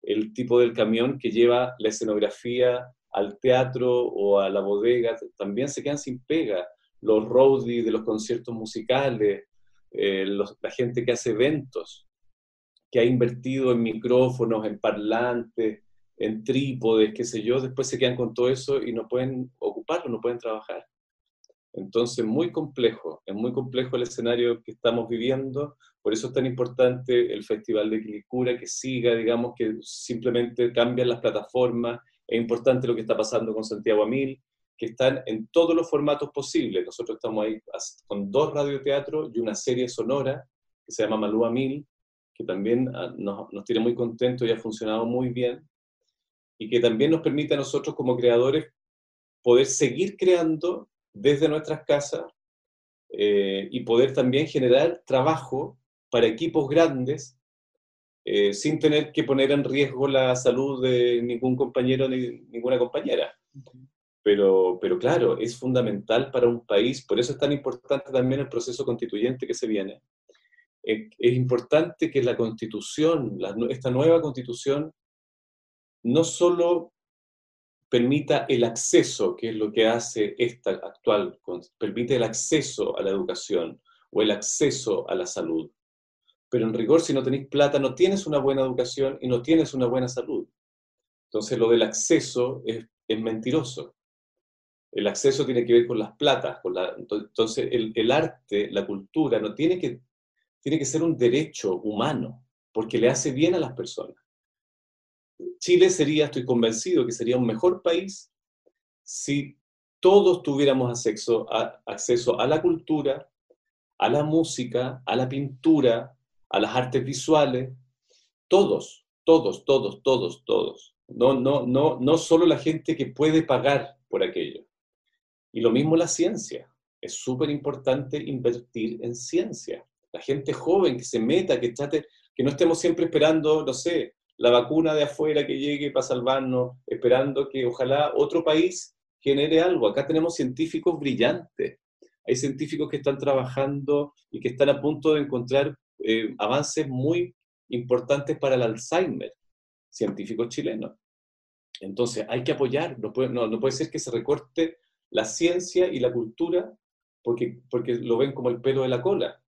Speaker 3: El tipo del camión que lleva la escenografía al teatro o a la bodega también se quedan sin pega. Los roadies de los conciertos musicales, eh, la gente que hace eventos, que ha invertido en micrófonos, en parlantes, en trípodes, qué sé yo, después se quedan con todo eso y no pueden ocuparlo, no pueden trabajar. Entonces, muy complejo, es muy complejo el escenario que estamos viviendo, por eso es tan importante el Festival de Quilicura, que siga, digamos, que simplemente cambian las plataformas, es importante lo que está pasando con Santiago Amil, que están en todos los formatos posibles. Nosotros estamos ahí con dos radioteatros y una serie sonora que se llama Malú Amil, que también ah, nos, nos tiene muy contentos y ha funcionado muy bien y que también nos permite a nosotros como creadores poder seguir creando desde nuestras casas eh, y poder también generar trabajo para equipos grandes eh, sin tener que poner en riesgo la salud de ningún compañero ni ninguna compañera. Pero, pero claro, es fundamental para un país, por eso es tan importante también el proceso constituyente que se viene. Es importante que la constitución, esta nueva constitución, no solo permita el acceso, que es lo que hace esta actual, permite el acceso a la educación o el acceso a la salud. Pero en rigor, si no tenéis plata, no tienes una buena educación y no tienes una buena salud. Entonces, lo del acceso es, mentiroso. El acceso tiene que ver con las platas. Con la, entonces, el, arte, la cultura, no tiene que, tiene que ser un derecho humano, porque le hace bien a las personas. Chile sería, estoy convencido, que sería un mejor país si todos tuviéramos acceso a, acceso a la cultura, a la música, a la pintura, a las artes visuales, todos, todos, todos, todos, todos. No, no, no, no solo la gente que puede pagar por aquello. Y lo mismo la ciencia. Es súper importante invertir en ciencia. La gente joven que se meta, que trate, que no estemos siempre esperando, no sé, la vacuna de afuera que llegue para salvarnos, esperando que ojalá otro país genere algo. Acá tenemos científicos brillantes. Hay científicos que están trabajando y que están a punto de encontrar eh, avances muy importantes para el Alzheimer, científicos chilenos. Entonces, hay que apoyar, no puede, no, no puede ser que se recorte la ciencia y la cultura porque, porque lo ven como el pelo de la cola.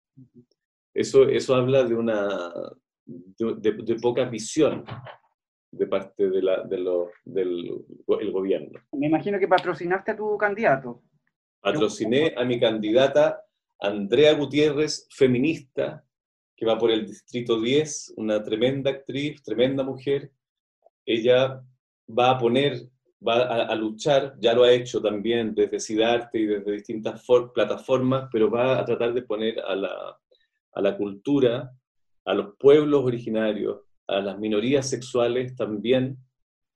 Speaker 3: Eso, eso habla de una, de, poca visión de parte de la, de del el gobierno.
Speaker 4: Me imagino que patrocinaste a tu candidato.
Speaker 3: Patrociné a mi candidata Andrea Gutiérrez, feminista, que va por el Distrito 10, una tremenda actriz, tremenda mujer. Ella va a poner, va a, luchar, ya lo ha hecho también desde Cidarte y desde distintas plataformas, pero va a tratar de poner a la, a la cultura a los pueblos originarios, a las minorías sexuales también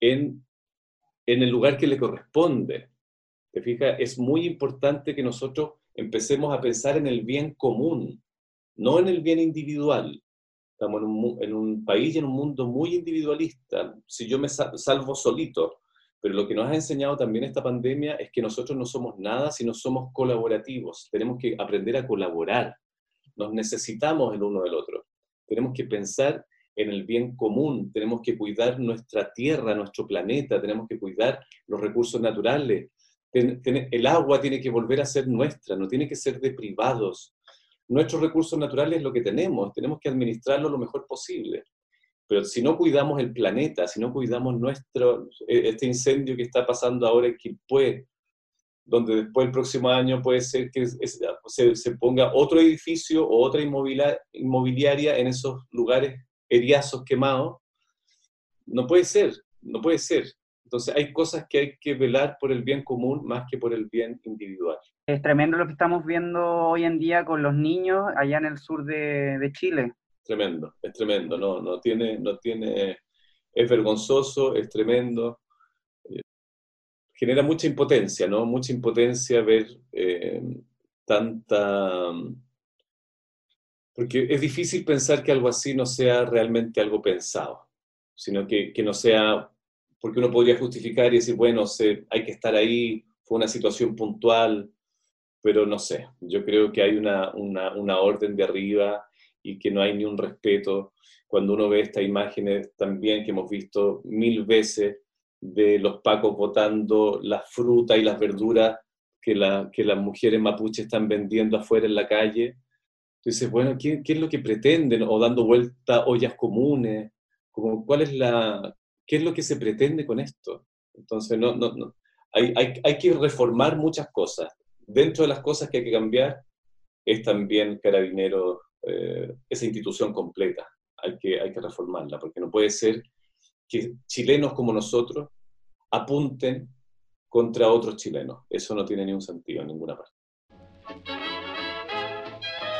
Speaker 3: en, en el lugar que le corresponde. ¿Te fijas? Es muy importante que nosotros empecemos a pensar en el bien común, no en el bien individual. Estamos en un, en un país y en un mundo muy individualista. Si yo me salvo solito, pero lo que nos ha enseñado también esta pandemia es que nosotros no somos nada si no somos colaborativos. Tenemos que aprender a colaborar. Nos necesitamos el uno del otro tenemos que pensar en el bien común, tenemos que cuidar nuestra tierra, nuestro planeta, tenemos que cuidar los recursos naturales. el agua tiene que volver a ser nuestra, no tiene que ser de privados. Nuestros recursos naturales es lo que tenemos, tenemos que administrarlo lo mejor posible. Pero si no cuidamos el planeta, si no cuidamos nuestro, e, este incendio que está pasando ahora en Quilpué, donde después el próximo año puede ser que se, ponga otro edificio o otra inmobiliaria en esos lugares heriazos quemados. No puede ser, no puede ser. Entonces hay cosas que hay que velar por el bien común más que por el bien individual.
Speaker 4: Es tremendo lo que estamos viendo hoy en día con los niños allá en el sur de, de Chile.
Speaker 3: Tremendo, es tremendo, no, no tiene, no tiene, es vergonzoso, es tremendo genera mucha impotencia, ¿no? Mucha impotencia ver eh, tanta... Porque es difícil pensar que algo así no sea realmente algo pensado, sino que, que no sea porque uno podría justificar y decir, bueno, hay que estar ahí, fue una situación puntual, pero no sé, yo creo que hay una, una, una orden de arriba y que no hay ni un respeto. Cuando uno ve estas imágenes también que hemos visto mil veces de los pacos botando las frutas y las verduras que, la, que las mujeres mapuches están vendiendo afuera en la calle. Entonces, bueno, ¿qué, ¿qué, es lo que pretenden? O dando vuelta ollas comunes. Como, ¿cuál es la, ¿Qué es lo que se pretende con esto? Entonces, no, no, no. Hay, hay, hay que reformar muchas cosas. Dentro de las cosas que hay que cambiar es también Carabineros, eh, esa institución completa. Hay que, hay que reformarla, porque no puede ser que chilenos como nosotros apunten contra otros chilenos. Eso no tiene ningún sentido en ninguna parte.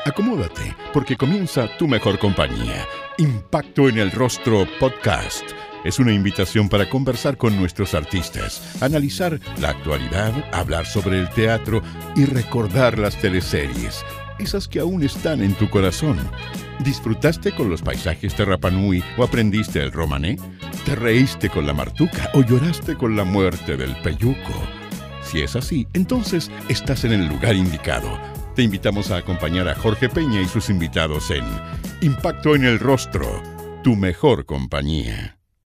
Speaker 1: Acomódate, porque comienza tu mejor compañía. Impacto en el Rostro Podcast. Es una invitación para conversar con nuestros artistas, analizar la actualidad, hablar sobre el teatro y recordar las teleseries, esas que aún están en tu corazón. ¿Disfrutaste con los paisajes de Rapanui o aprendiste el romané? ¿Te reíste con la martuca o lloraste con la muerte del peyuco? Si es así, entonces estás en el lugar indicado. Te invitamos a acompañar a Jorge Peña y sus invitados en Impacto en el Rostro, tu mejor compañía.